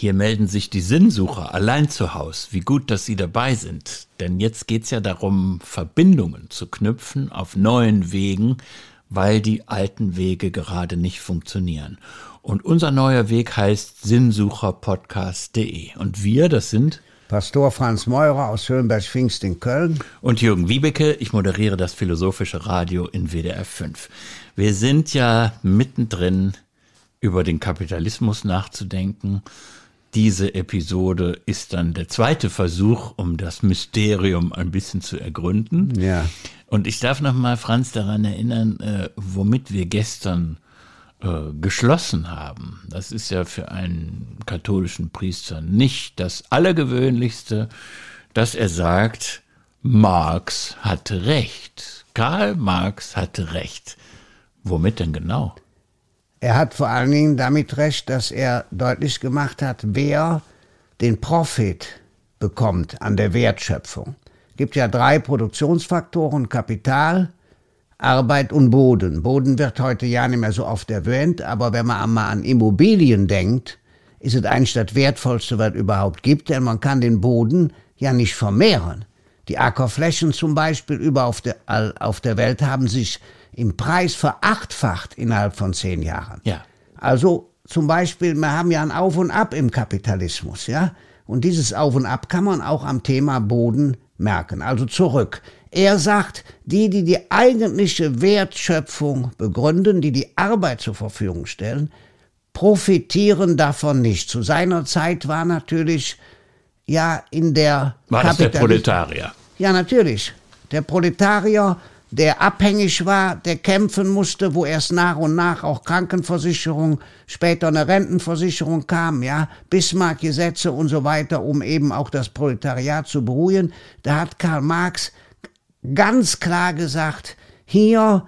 Hier melden sich die Sinnsucher allein zu Haus. Wie gut, dass Sie dabei sind. Denn jetzt geht's ja darum, Verbindungen zu knüpfen auf neuen Wegen, weil die alten Wege gerade nicht funktionieren. Und unser neuer Weg heißt sinnsucherpodcast.de. Und wir, das sind Pastor Franz Meurer aus Höhenberg-Pfingst in Köln. Und Jürgen Wiebeke, ich moderiere das Philosophische Radio in WDR 5. Wir sind ja mittendrin, über den Kapitalismus nachzudenken. Diese Episode ist dann der zweite Versuch, um das Mysterium ein bisschen zu ergründen. Ja. Und ich darf noch mal Franz daran erinnern, äh, womit wir gestern äh, geschlossen haben. Das ist ja für einen katholischen Priester nicht das Allergewöhnlichste, dass er sagt, Marx hatte recht. Karl Marx hatte recht. Womit denn genau? Er hat vor allen Dingen damit recht, dass er deutlich gemacht hat, wer den Profit bekommt an der Wertschöpfung gibt ja drei Produktionsfaktoren, Kapital, Arbeit und Boden. Boden wird heute ja nicht mehr so oft erwähnt, aber wenn man einmal an Immobilien denkt, ist es eigentlich das Wertvollste, was es überhaupt gibt, denn man kann den Boden ja nicht vermehren. Die Ackerflächen zum Beispiel über auf der, auf der Welt haben sich im Preis verachtfacht innerhalb von zehn Jahren. Ja. Also zum Beispiel, wir haben ja ein Auf und Ab im Kapitalismus, ja. Und dieses Auf und Ab kann man auch am Thema Boden merken, also zurück. Er sagt, die, die die eigentliche Wertschöpfung begründen, die die Arbeit zur Verfügung stellen, profitieren davon nicht. Zu seiner Zeit war natürlich ja in der war das der Proletarier. Ja, natürlich. Der Proletarier der abhängig war, der kämpfen musste, wo erst nach und nach auch Krankenversicherung, später eine Rentenversicherung kam, ja, Bismarck-Gesetze und so weiter, um eben auch das Proletariat zu beruhigen. Da hat Karl Marx ganz klar gesagt, hier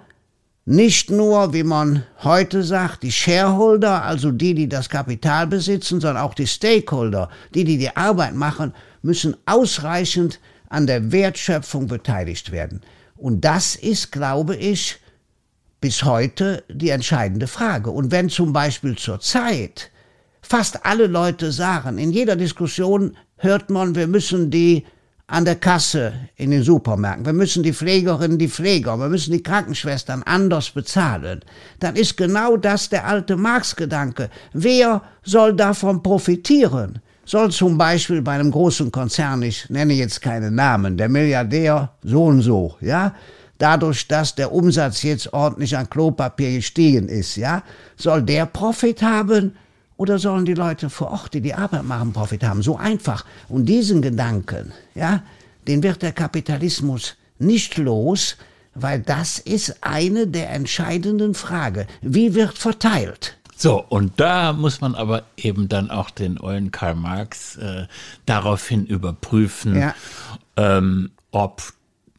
nicht nur, wie man heute sagt, die Shareholder, also die, die das Kapital besitzen, sondern auch die Stakeholder, die, die die Arbeit machen, müssen ausreichend an der Wertschöpfung beteiligt werden. Und das ist, glaube ich, bis heute die entscheidende Frage. Und wenn zum Beispiel zur Zeit fast alle Leute sagen, in jeder Diskussion hört man, wir müssen die an der Kasse in den Supermärkten, wir müssen die Pflegerinnen, die Pfleger, wir müssen die Krankenschwestern anders bezahlen, dann ist genau das der alte Marx-Gedanke. Wer soll davon profitieren? Soll zum Beispiel bei einem großen Konzern, ich nenne jetzt keine Namen, der Milliardär so und so, ja, dadurch, dass der Umsatz jetzt ordentlich an Klopapier gestiegen ist, ja, soll der Profit haben oder sollen die Leute vor Ort, die die Arbeit machen, Profit haben? So einfach. Und diesen Gedanken, ja, den wird der Kapitalismus nicht los, weil das ist eine der entscheidenden Fragen. Wie wird verteilt? So, und da muss man aber eben dann auch den ollen Karl Marx äh, daraufhin überprüfen, ja. ähm, ob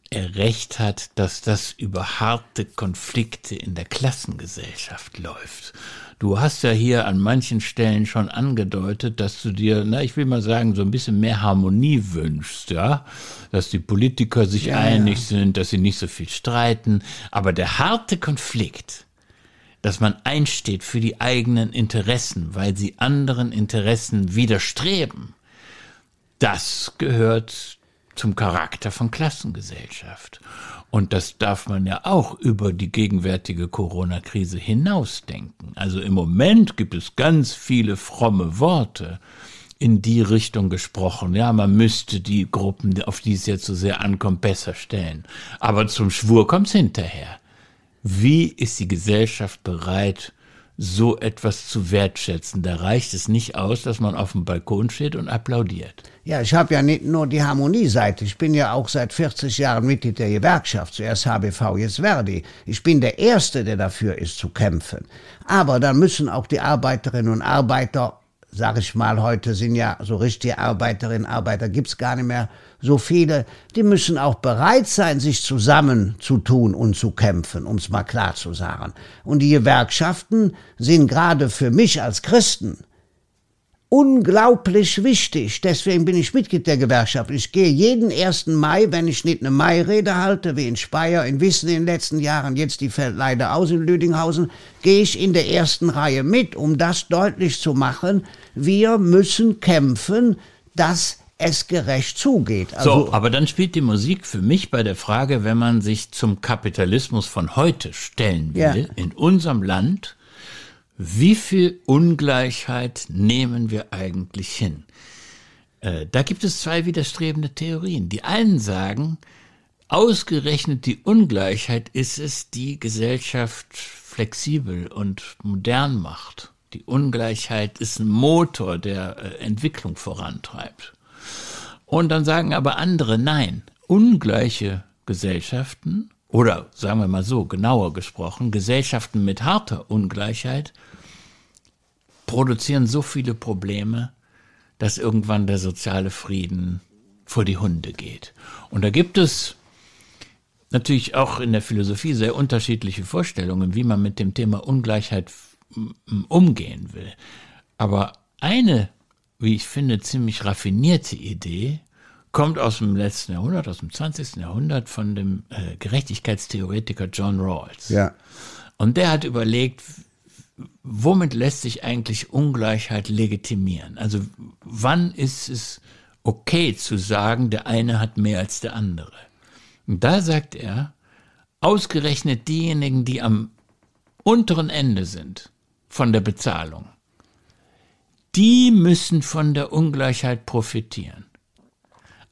er recht hat, dass das über harte Konflikte in der Klassengesellschaft läuft. Du hast ja hier an manchen Stellen schon angedeutet, dass du dir, na, ich will mal sagen, so ein bisschen mehr Harmonie wünschst, ja, dass die Politiker sich ja, einig ja. sind, dass sie nicht so viel streiten, aber der harte Konflikt, dass man einsteht für die eigenen Interessen, weil sie anderen Interessen widerstreben, das gehört zum Charakter von Klassengesellschaft. Und das darf man ja auch über die gegenwärtige Corona-Krise hinausdenken. Also im Moment gibt es ganz viele fromme Worte in die Richtung gesprochen. Ja, man müsste die Gruppen, auf die es jetzt so sehr ankommt, besser stellen. Aber zum Schwur kommt's hinterher. Wie ist die Gesellschaft bereit, so etwas zu wertschätzen? Da reicht es nicht aus, dass man auf dem Balkon steht und applaudiert. Ja, ich habe ja nicht nur die Harmonieseite. Ich bin ja auch seit 40 Jahren Mitglied der Gewerkschaft, zuerst HBV, jetzt Verdi. Ich bin der Erste, der dafür ist zu kämpfen. Aber dann müssen auch die Arbeiterinnen und Arbeiter sag ich mal, heute sind ja so richtige Arbeiterinnen, Arbeiter gibt's gar nicht mehr so viele, die müssen auch bereit sein, sich zusammenzutun und zu kämpfen, um's mal klar zu sagen. Und die Gewerkschaften sind gerade für mich als Christen unglaublich wichtig. Deswegen bin ich Mitglied der Gewerkschaft. Ich gehe jeden 1. Mai, wenn ich nicht eine Mai-Rede halte, wie in Speyer, in Wissen in den letzten Jahren, jetzt die fällt leider aus in Lüdinghausen, gehe ich in der ersten Reihe mit, um das deutlich zu machen. Wir müssen kämpfen, dass es gerecht zugeht. Also so, aber dann spielt die Musik für mich bei der Frage, wenn man sich zum Kapitalismus von heute stellen will, ja. in unserem Land, wie viel Ungleichheit nehmen wir eigentlich hin? Äh, da gibt es zwei widerstrebende Theorien. Die einen sagen, ausgerechnet die Ungleichheit ist es, die Gesellschaft flexibel und modern macht. Die Ungleichheit ist ein Motor, der äh, Entwicklung vorantreibt. Und dann sagen aber andere, nein, ungleiche Gesellschaften oder sagen wir mal so, genauer gesprochen, Gesellschaften mit harter Ungleichheit produzieren so viele Probleme, dass irgendwann der soziale Frieden vor die Hunde geht. Und da gibt es natürlich auch in der Philosophie sehr unterschiedliche Vorstellungen, wie man mit dem Thema Ungleichheit umgehen will. Aber eine, wie ich finde, ziemlich raffinierte Idee kommt aus dem letzten Jahrhundert, aus dem 20. Jahrhundert von dem äh, Gerechtigkeitstheoretiker John Rawls. Ja. Und der hat überlegt, womit lässt sich eigentlich Ungleichheit legitimieren? Also wann ist es okay zu sagen, der eine hat mehr als der andere? Und da sagt er, ausgerechnet diejenigen, die am unteren Ende sind von der Bezahlung, die müssen von der Ungleichheit profitieren.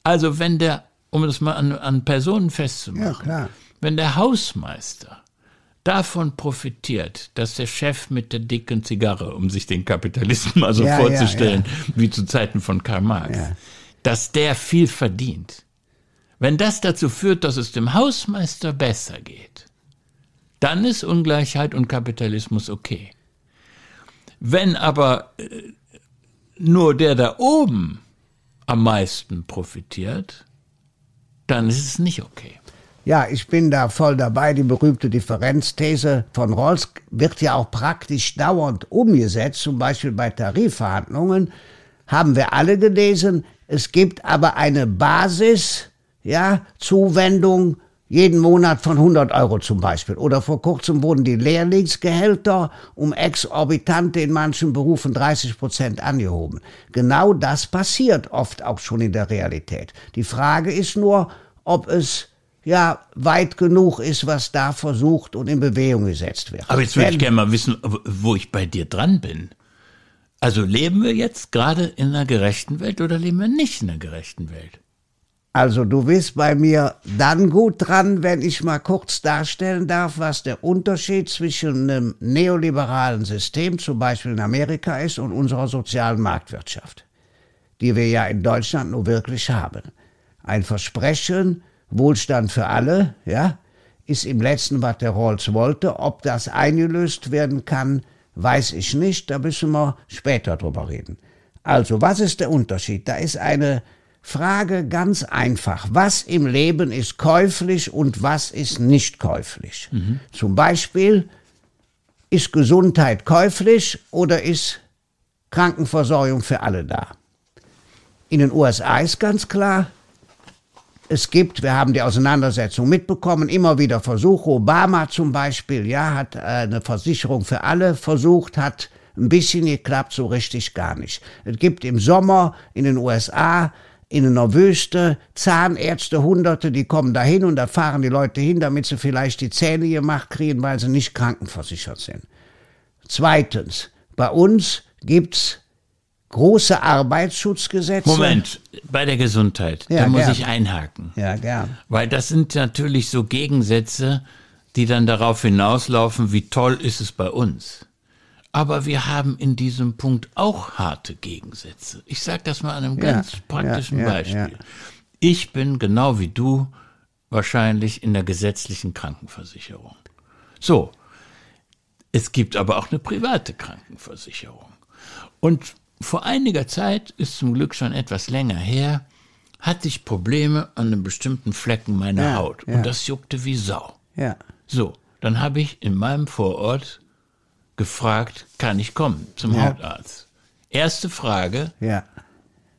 Also wenn der, um das mal an, an Personen festzumachen, ja, wenn der Hausmeister davon profitiert, dass der Chef mit der dicken Zigarre, um sich den Kapitalisten mal so ja, vorzustellen, ja, wie zu Zeiten von Karl Marx, dass der viel verdient. Wenn das dazu führt, dass es dem Hausmeister besser geht, dann ist Ungleichheit und Kapitalismus okay. Wenn aber äh, nur der da oben am meisten profitiert, dann ist es nicht okay. Ja, ich bin da voll dabei. Die berühmte Differenzthese von Rawls wird ja auch praktisch dauernd umgesetzt. Zum Beispiel bei Tarifverhandlungen haben wir alle gelesen. Es gibt aber eine Basis, ja, Zuwendung jeden Monat von 100 Euro zum Beispiel. Oder vor kurzem wurden die Lehrlingsgehälter um exorbitante in manchen Berufen 30 Prozent angehoben. Genau das passiert oft auch schon in der Realität. Die Frage ist nur, ob es ja weit genug ist, was da versucht und in Bewegung gesetzt wird. Aber jetzt würde ich gerne mal wissen, wo ich bei dir dran bin. Also leben wir jetzt gerade in einer gerechten Welt oder leben wir nicht in einer gerechten Welt? Also du bist bei mir dann gut dran, wenn ich mal kurz darstellen darf, was der Unterschied zwischen einem neoliberalen System, zum Beispiel in Amerika, ist und unserer sozialen Marktwirtschaft, die wir ja in Deutschland nur wirklich haben. Ein Versprechen, Wohlstand für alle, ja, ist im letzten, was der Rawls wollte. Ob das eingelöst werden kann, weiß ich nicht. Da müssen wir später drüber reden. Also, was ist der Unterschied? Da ist eine Frage ganz einfach. Was im Leben ist käuflich und was ist nicht käuflich? Mhm. Zum Beispiel, ist Gesundheit käuflich oder ist Krankenversorgung für alle da? In den USA ist ganz klar, es gibt, wir haben die Auseinandersetzung mitbekommen, immer wieder Versuche. Obama zum Beispiel, ja, hat äh, eine Versicherung für alle versucht, hat ein bisschen geklappt, so richtig gar nicht. Es gibt im Sommer in den USA in einer Wüste, Zahnärzte, Hunderte, die kommen dahin und da fahren die Leute hin, damit sie vielleicht die Zähne gemacht kriegen, weil sie nicht krankenversichert sind. Zweitens, bei uns gibt's große Arbeitsschutzgesetze. Moment, bei der Gesundheit, ja, da muss gern. ich einhaken. Ja, gern. Weil das sind natürlich so Gegensätze, die dann darauf hinauslaufen, wie toll ist es bei uns. Aber wir haben in diesem Punkt auch harte Gegensätze. Ich sage das mal an einem ja, ganz praktischen ja, Beispiel. Ich bin genau wie du wahrscheinlich in der gesetzlichen Krankenversicherung. So, es gibt aber auch eine private Krankenversicherung. Und vor einiger Zeit, ist zum Glück schon etwas länger her, hatte ich Probleme an einem bestimmten Flecken meiner Haut. Und das juckte wie Sau. Ja. So, dann habe ich in meinem Vorort gefragt, kann ich kommen zum ja. Hautarzt? Erste Frage. Ja.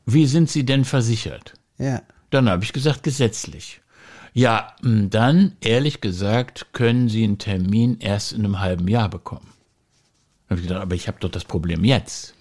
Wie sind Sie denn versichert? Ja. Dann habe ich gesagt, gesetzlich. Ja, dann, ehrlich gesagt, können Sie einen Termin erst in einem halben Jahr bekommen. Dann habe ich gedacht, aber ich habe doch das Problem jetzt.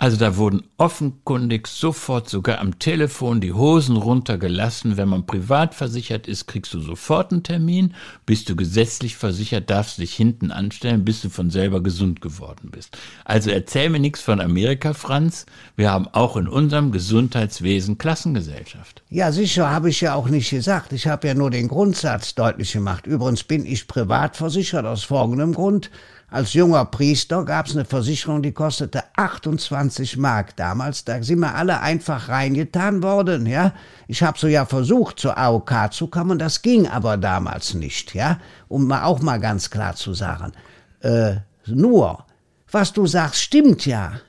Also da wurden offenkundig sofort sogar am Telefon die Hosen runtergelassen. Wenn man privat versichert ist, kriegst du sofort einen Termin. Bist du gesetzlich versichert, darfst dich hinten anstellen, bis du von selber gesund geworden bist. Also erzähl mir nichts von Amerika, Franz. Wir haben auch in unserem Gesundheitswesen Klassengesellschaft. Ja, sicher, habe ich ja auch nicht gesagt. Ich habe ja nur den Grundsatz deutlich gemacht. Übrigens bin ich privat versichert aus folgendem Grund. Als junger Priester gab es eine Versicherung, die kostete 28 Mark damals. Da sind wir alle einfach reingetan worden, ja. Ich habe so ja versucht, zur AOK zu kommen, das ging aber damals nicht, ja. Um mal auch mal ganz klar zu sagen. Äh, nur, was du sagst, stimmt ja.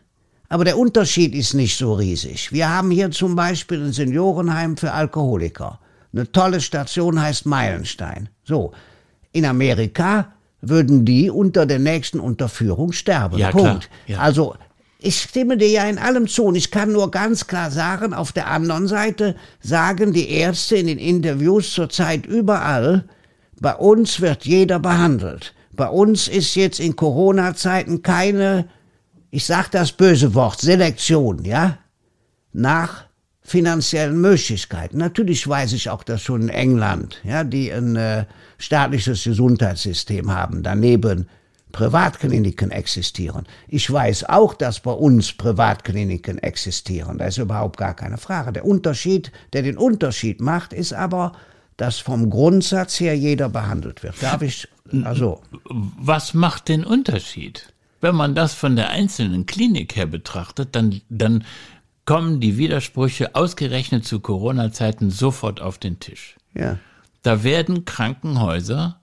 Aber der Unterschied ist nicht so riesig. Wir haben hier zum Beispiel ein Seniorenheim für Alkoholiker. Eine tolle Station heißt Meilenstein. So. In Amerika würden die unter der nächsten Unterführung sterben. Ja, Punkt. Ja. Also ich stimme dir ja in allem zu und ich kann nur ganz klar sagen, auf der anderen Seite sagen die Ärzte in den Interviews zurzeit überall, bei uns wird jeder behandelt. Bei uns ist jetzt in Corona-Zeiten keine, ich sag das böse Wort, Selektion, ja, nach finanziellen Möglichkeiten. Natürlich weiß ich auch, dass schon in England, ja, die ein äh, staatliches Gesundheitssystem haben, daneben Privatkliniken existieren. Ich weiß auch, dass bei uns Privatkliniken existieren. Da ist überhaupt gar keine Frage. Der Unterschied, der den Unterschied macht, ist aber, dass vom Grundsatz her jeder behandelt wird. Darf ich, also. Was macht den Unterschied? Wenn man das von der einzelnen Klinik her betrachtet, dann, dann kommen die Widersprüche ausgerechnet zu Corona-Zeiten sofort auf den Tisch. Ja. Da werden Krankenhäuser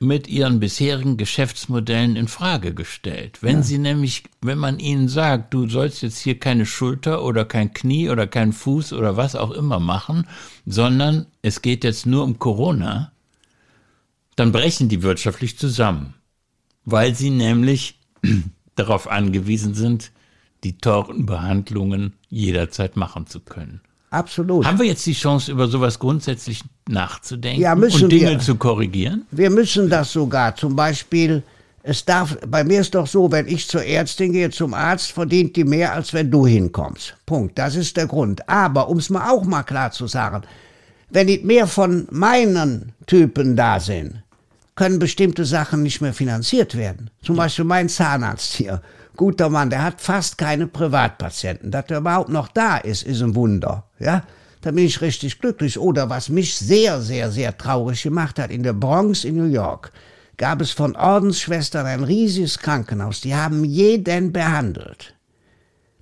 mit ihren bisherigen Geschäftsmodellen in Frage gestellt. Wenn ja. sie nämlich, wenn man ihnen sagt, du sollst jetzt hier keine Schulter oder kein Knie oder kein Fuß oder was auch immer machen, sondern es geht jetzt nur um Corona, dann brechen die wirtschaftlich zusammen, weil sie nämlich darauf angewiesen sind, die teuren Behandlungen jederzeit machen zu können. Absolut. Haben wir jetzt die Chance, über sowas grundsätzlich nachzudenken ja, und Dinge wir. zu korrigieren? Wir müssen das sogar. Zum Beispiel, es darf, bei mir ist doch so, wenn ich zur Ärztin gehe, zum Arzt, verdient die mehr, als wenn du hinkommst. Punkt. Das ist der Grund. Aber, um es mal auch mal klar zu sagen, wenn nicht mehr von meinen Typen da sind, können bestimmte Sachen nicht mehr finanziert werden. Zum Beispiel mein Zahnarzt hier guter Mann, der hat fast keine Privatpatienten. Dass er überhaupt noch da ist, ist ein Wunder. Ja, da bin ich richtig glücklich. Oder was mich sehr, sehr, sehr traurig gemacht hat, in der Bronx in New York gab es von Ordensschwestern ein riesiges Krankenhaus. Die haben jeden behandelt.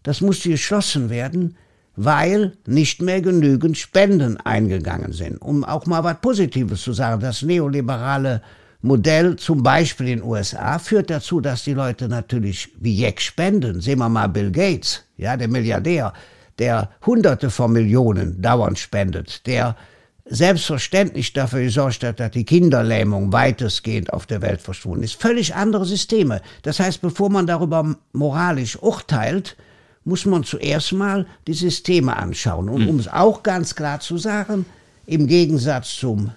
Das musste geschlossen werden, weil nicht mehr genügend Spenden eingegangen sind. Um auch mal was Positives zu sagen, das neoliberale Modell zum Beispiel in den USA führt dazu, dass die Leute natürlich wie Jack spenden. Sehen wir mal Bill Gates, ja, der Milliardär, der Hunderte von Millionen dauernd spendet, der selbstverständlich dafür gesorgt hat, dass die Kinderlähmung weitestgehend auf der Welt verschwunden ist. Völlig andere Systeme. Das heißt, bevor man darüber moralisch urteilt, muss man zuerst mal die Systeme anschauen. Und hm. um es auch ganz klar zu sagen, im Gegensatz zum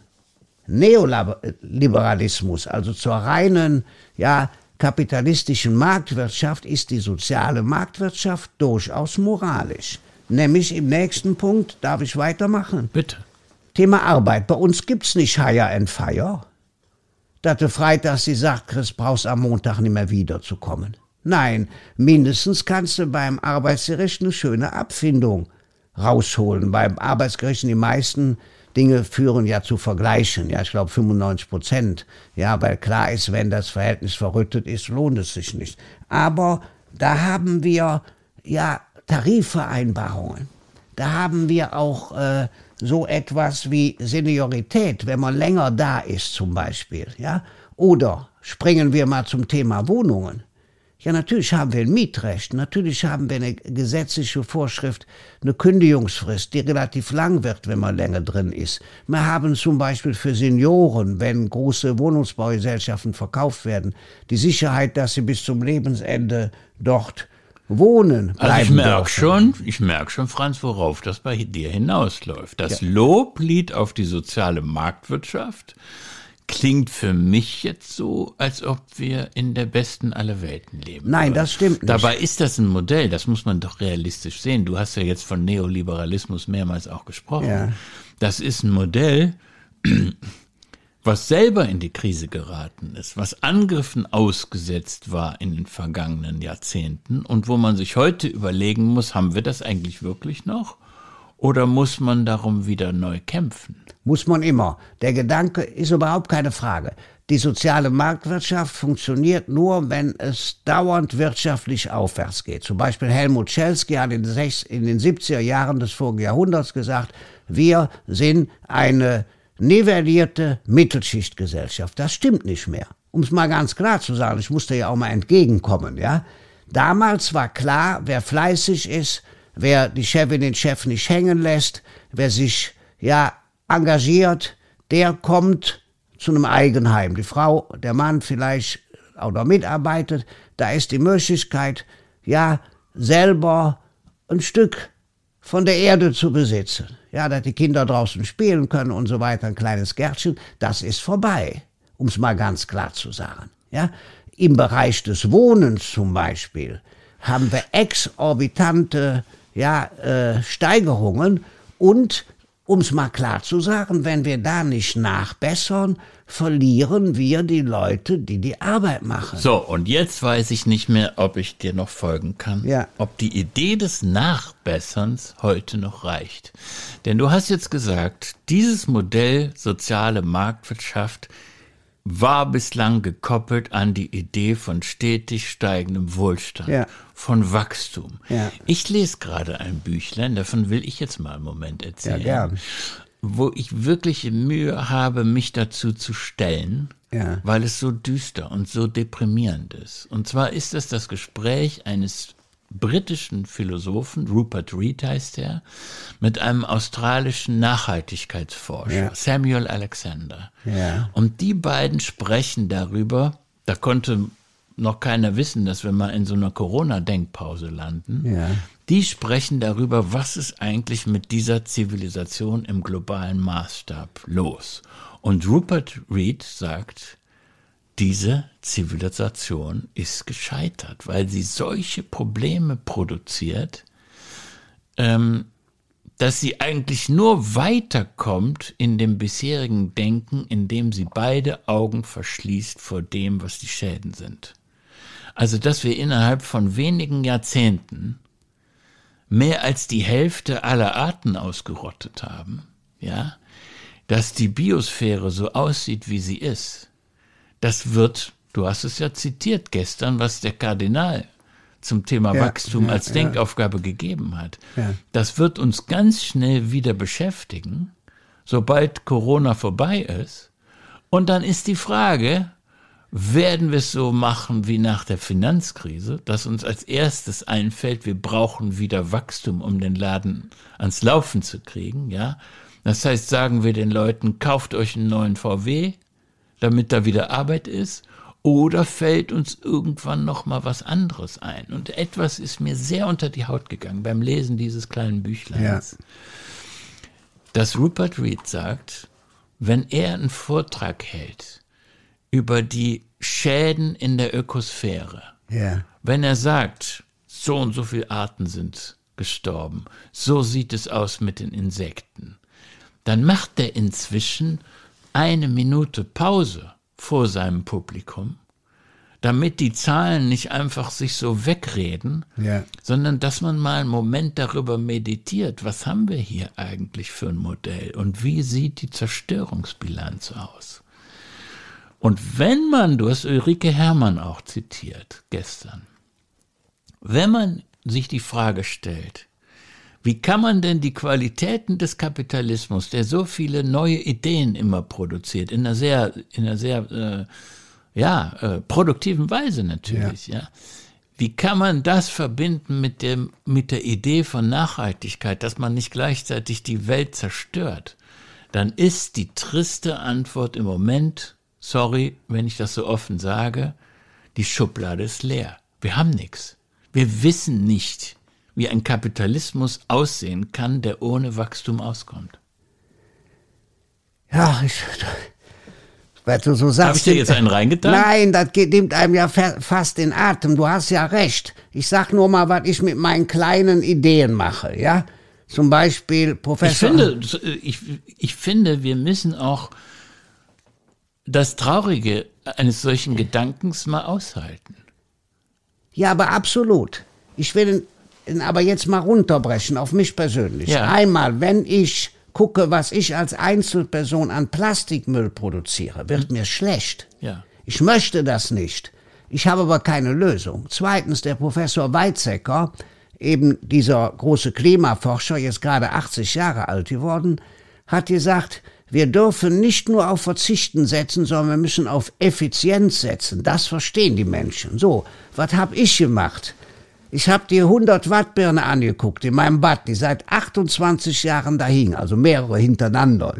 Neoliberalismus, also zur reinen, ja, kapitalistischen Marktwirtschaft, ist die soziale Marktwirtschaft durchaus moralisch. Nämlich im nächsten Punkt, darf ich weitermachen? Bitte. Thema Arbeit. Bei uns gibt's nicht Hire and Fire. Dass du freitags die sagt, Chris, brauchst am Montag nicht mehr wiederzukommen. Nein, mindestens kannst du beim Arbeitsgericht eine schöne Abfindung rausholen. Beim Arbeitsgericht die meisten Dinge führen ja zu Vergleichen. Ja, ich glaube 95 Prozent. Ja, weil klar ist, wenn das Verhältnis verrüttet ist, lohnt es sich nicht. Aber da haben wir ja Tarifvereinbarungen. Da haben wir auch äh, so etwas wie Seniorität, wenn man länger da ist zum Beispiel. Ja? Oder springen wir mal zum Thema Wohnungen. Ja, natürlich haben wir ein Mietrecht, natürlich haben wir eine gesetzliche Vorschrift, eine Kündigungsfrist, die relativ lang wird, wenn man länger drin ist. Wir haben zum Beispiel für Senioren, wenn große Wohnungsbaugesellschaften verkauft werden, die Sicherheit, dass sie bis zum Lebensende dort Wohnen bleiben Also ich merke schon, ich merke schon, Franz, worauf das bei dir hinausläuft. Das Loblied auf die soziale Marktwirtschaft klingt für mich jetzt so, als ob wir in der besten aller Welten leben. Nein, das stimmt nicht. Dabei ist das ein Modell, das muss man doch realistisch sehen. Du hast ja jetzt von Neoliberalismus mehrmals auch gesprochen. Ja. Das ist ein Modell, was selber in die Krise geraten ist, was Angriffen ausgesetzt war in den vergangenen Jahrzehnten und wo man sich heute überlegen muss, haben wir das eigentlich wirklich noch? Oder muss man darum wieder neu kämpfen? Muss man immer. Der Gedanke ist überhaupt keine Frage. Die soziale Marktwirtschaft funktioniert nur, wenn es dauernd wirtschaftlich aufwärts geht. Zum Beispiel Helmut Schelsky hat in in den 70er Jahren des vorigen Jahrhunderts gesagt, wir sind eine nivellierte Mittelschichtgesellschaft. Das stimmt nicht mehr. Um es mal ganz klar zu sagen, ich musste ja auch mal entgegenkommen, ja. Damals war klar, wer fleißig ist, wer die Chefin den Chef nicht hängen lässt, wer sich, ja, engagiert, der kommt zu einem Eigenheim. Die Frau, der Mann vielleicht noch mitarbeitet, da ist die Möglichkeit, ja, selber ein Stück von der Erde zu besitzen. Ja, dass die Kinder draußen spielen können und so weiter, ein kleines Gärtchen, das ist vorbei, um es mal ganz klar zu sagen. Ja, im Bereich des Wohnens zum Beispiel haben wir exorbitante ja, äh, Steigerungen und um es mal klar zu sagen, wenn wir da nicht nachbessern, verlieren wir die Leute, die die Arbeit machen. So, und jetzt weiß ich nicht mehr, ob ich dir noch folgen kann. Ja. Ob die Idee des Nachbesserns heute noch reicht. Denn du hast jetzt gesagt, dieses Modell soziale Marktwirtschaft war bislang gekoppelt an die Idee von stetig steigendem Wohlstand, Ja. von Wachstum. Ja. Ich lese gerade ein Büchlein, davon will ich jetzt mal einen Moment erzählen. Ja. Wo ich wirkliche Mühe habe, mich dazu zu stellen, weil es so düster und so deprimierend ist. Und zwar ist es das Gespräch eines britischen Philosophen, Rupert Reed heißt er, mit einem australischen Nachhaltigkeitsforscher, Ja. Samuel Alexander. Ja. Und die beiden sprechen darüber, da konnte noch keiner wissen, dass wir mal in so einer Corona-Denkpause landen. Ja. Die sprechen darüber, was ist eigentlich mit dieser Zivilisation im globalen Maßstab los. Und Rupert Reed sagt, diese Zivilisation ist gescheitert, weil sie solche Probleme produziert, ähm, dass sie eigentlich nur weiterkommt in dem bisherigen Denken, indem sie beide Augen verschließt vor dem, was die Schäden sind. Also, dass wir innerhalb von wenigen Jahrzehnten mehr als die Hälfte aller Arten ausgerottet haben, ja, dass die Biosphäre so aussieht, wie sie ist, das wird, du hast es ja zitiert gestern, was der Kardinal zum Thema Ja, Wachstum ja, als ja. Denkaufgabe gegeben hat. Ja. Das wird uns ganz schnell wieder beschäftigen, sobald Corona vorbei ist. Und dann ist die Frage, werden wir es so machen wie nach der Finanzkrise, dass uns als erstes einfällt, wir brauchen wieder Wachstum, um den Laden ans Laufen zu kriegen, ja? Das heißt, sagen wir den Leuten, kauft euch einen neuen VW, damit da wieder Arbeit ist, oder fällt uns irgendwann noch mal was anderes ein? Und etwas ist mir sehr unter die Haut gegangen beim Lesen dieses kleinen Büchleins. Dass Rupert Reed sagt, wenn er einen Vortrag hält über die Schäden in der Ökosphäre, Ja. wenn er sagt, so und so viele Arten sind gestorben, so sieht es aus mit den Insekten, dann macht er inzwischen eine Minute Pause vor seinem Publikum, damit die Zahlen nicht einfach sich so wegreden, Ja. sondern dass man mal einen Moment darüber meditiert, was haben wir hier eigentlich für ein Modell und wie sieht die Zerstörungsbilanz aus. Und wenn man, du hast Ulrike Herrmann auch zitiert gestern, wenn man sich die Frage stellt, wie kann man denn die Qualitäten des Kapitalismus, der so viele neue Ideen immer produziert, in einer sehr, in einer sehr, äh, ja, äh, produktiven Weise natürlich, ja. Wie kann man das verbinden mit dem, mit der Idee von Nachhaltigkeit, dass man nicht gleichzeitig die Welt zerstört? Dann ist die triste Antwort im Moment, sorry, wenn ich das so offen sage, die Schublade ist leer. Wir haben nichts. Wir wissen nicht, wie ein Kapitalismus aussehen kann, der ohne Wachstum auskommt. Ja, ich, weil du so sagst. Habe ich dir jetzt einen reingetan? Nein, das nimmt einem ja fast den Atem. Du hast ja recht. Ich sag nur mal, was ich mit meinen kleinen Ideen mache, ja? Zum Beispiel Professor. Ich finde, ich, ich finde, wir müssen auch das Traurige eines solchen Gedankens mal aushalten. Ja, aber absolut. Ich will aber jetzt mal runterbrechen auf mich persönlich. Ja. Einmal, wenn ich gucke, was ich als Einzelperson an Plastikmüll produziere, wird mir schlecht. Ja. Ich möchte das nicht. Ich habe aber keine Lösung. Zweitens, der Professor Weizsäcker, eben dieser große Klimaforscher, jetzt gerade 80 Jahre alt geworden, hat gesagt, wir dürfen nicht nur auf Verzichten setzen, sondern wir müssen auf Effizienz setzen. Das verstehen die Menschen. So, was habe ich gemacht? Ich habe die 100 Watt Birne angeguckt in meinem Bad, die seit 28 Jahren da hing, also mehrere hintereinander.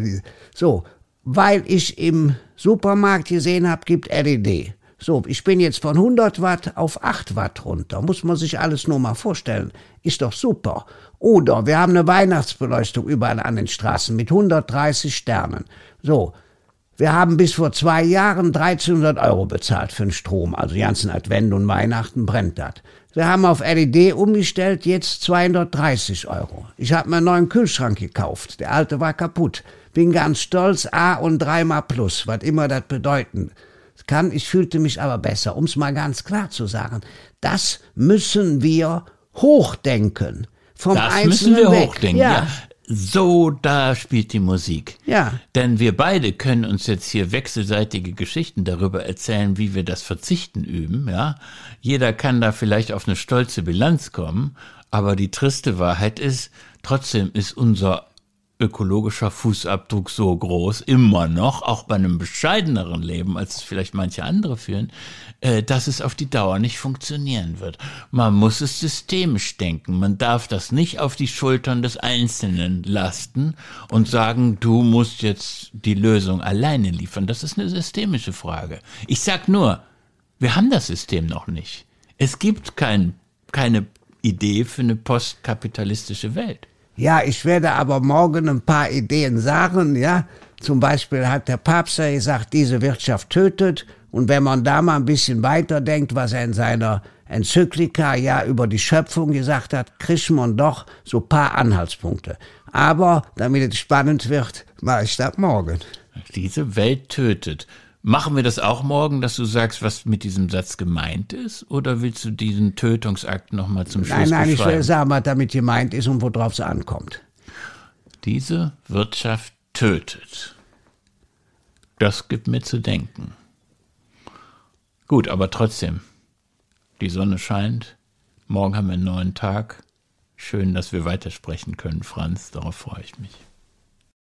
So, weil ich im Supermarkt gesehen habe, gibt LED. So, ich bin jetzt von 100 Watt auf 8 Watt runter. Muss man sich alles nur mal vorstellen. Ist doch super. Oder wir haben eine Weihnachtsbeleuchtung überall an den Straßen mit 130 Sternen. So, wir haben bis vor zwei Jahren 1300 Euro bezahlt für den Strom, also ganzen Advent und Weihnachten brennt das. Wir haben auf LED umgestellt, jetzt 230 Euro. Ich habe mir einen neuen Kühlschrank gekauft, der alte war kaputt. Bin ganz stolz, A und dreimal plus, was immer das bedeuten kann. Ich fühlte mich aber besser, um es mal ganz klar zu sagen. Das müssen wir hochdenken. Vom das Einzelnen müssen wir weg. hochdenken, ja. ja. So, da spielt die Musik. Ja. Denn wir beide können uns jetzt hier wechselseitige Geschichten darüber erzählen, wie wir das Verzichten üben, ja. Jeder kann da vielleicht auf eine stolze Bilanz kommen, aber die triste Wahrheit ist, trotzdem ist unser ökologischer Fußabdruck so groß, immer noch, auch bei einem bescheideneren Leben, als es vielleicht manche andere führen, äh, dass es auf die Dauer nicht funktionieren wird. Man muss es systemisch denken. Man darf das nicht auf die Schultern des Einzelnen lasten und sagen, du musst jetzt die Lösung alleine liefern. Das ist eine systemische Frage. Ich sag nur, wir haben das System noch nicht. Es gibt kein, keine Idee für eine postkapitalistische Welt. Ja, ich werde aber morgen ein paar Ideen sagen, ja. Zum Beispiel hat der Papst ja gesagt, diese Wirtschaft tötet. Und wenn man da mal ein bisschen weiterdenkt, was er in seiner Enzyklika ja über die Schöpfung gesagt hat, kriegt man doch so paar Anhaltspunkte. Aber damit es spannend wird, mache ich das morgen. Diese Welt tötet. Machen wir das auch morgen, dass du sagst, was mit diesem Satz gemeint ist? Oder willst du diesen Tötungsakt nochmal zum Schluss Nein, nein, ich will sagen, was damit gemeint ist und worauf es ankommt. Diese Wirtschaft tötet. Das gibt mir zu denken. Gut, aber trotzdem, die Sonne scheint. Morgen haben wir einen neuen Tag. Schön, dass wir weitersprechen können, Franz. Darauf freue ich mich.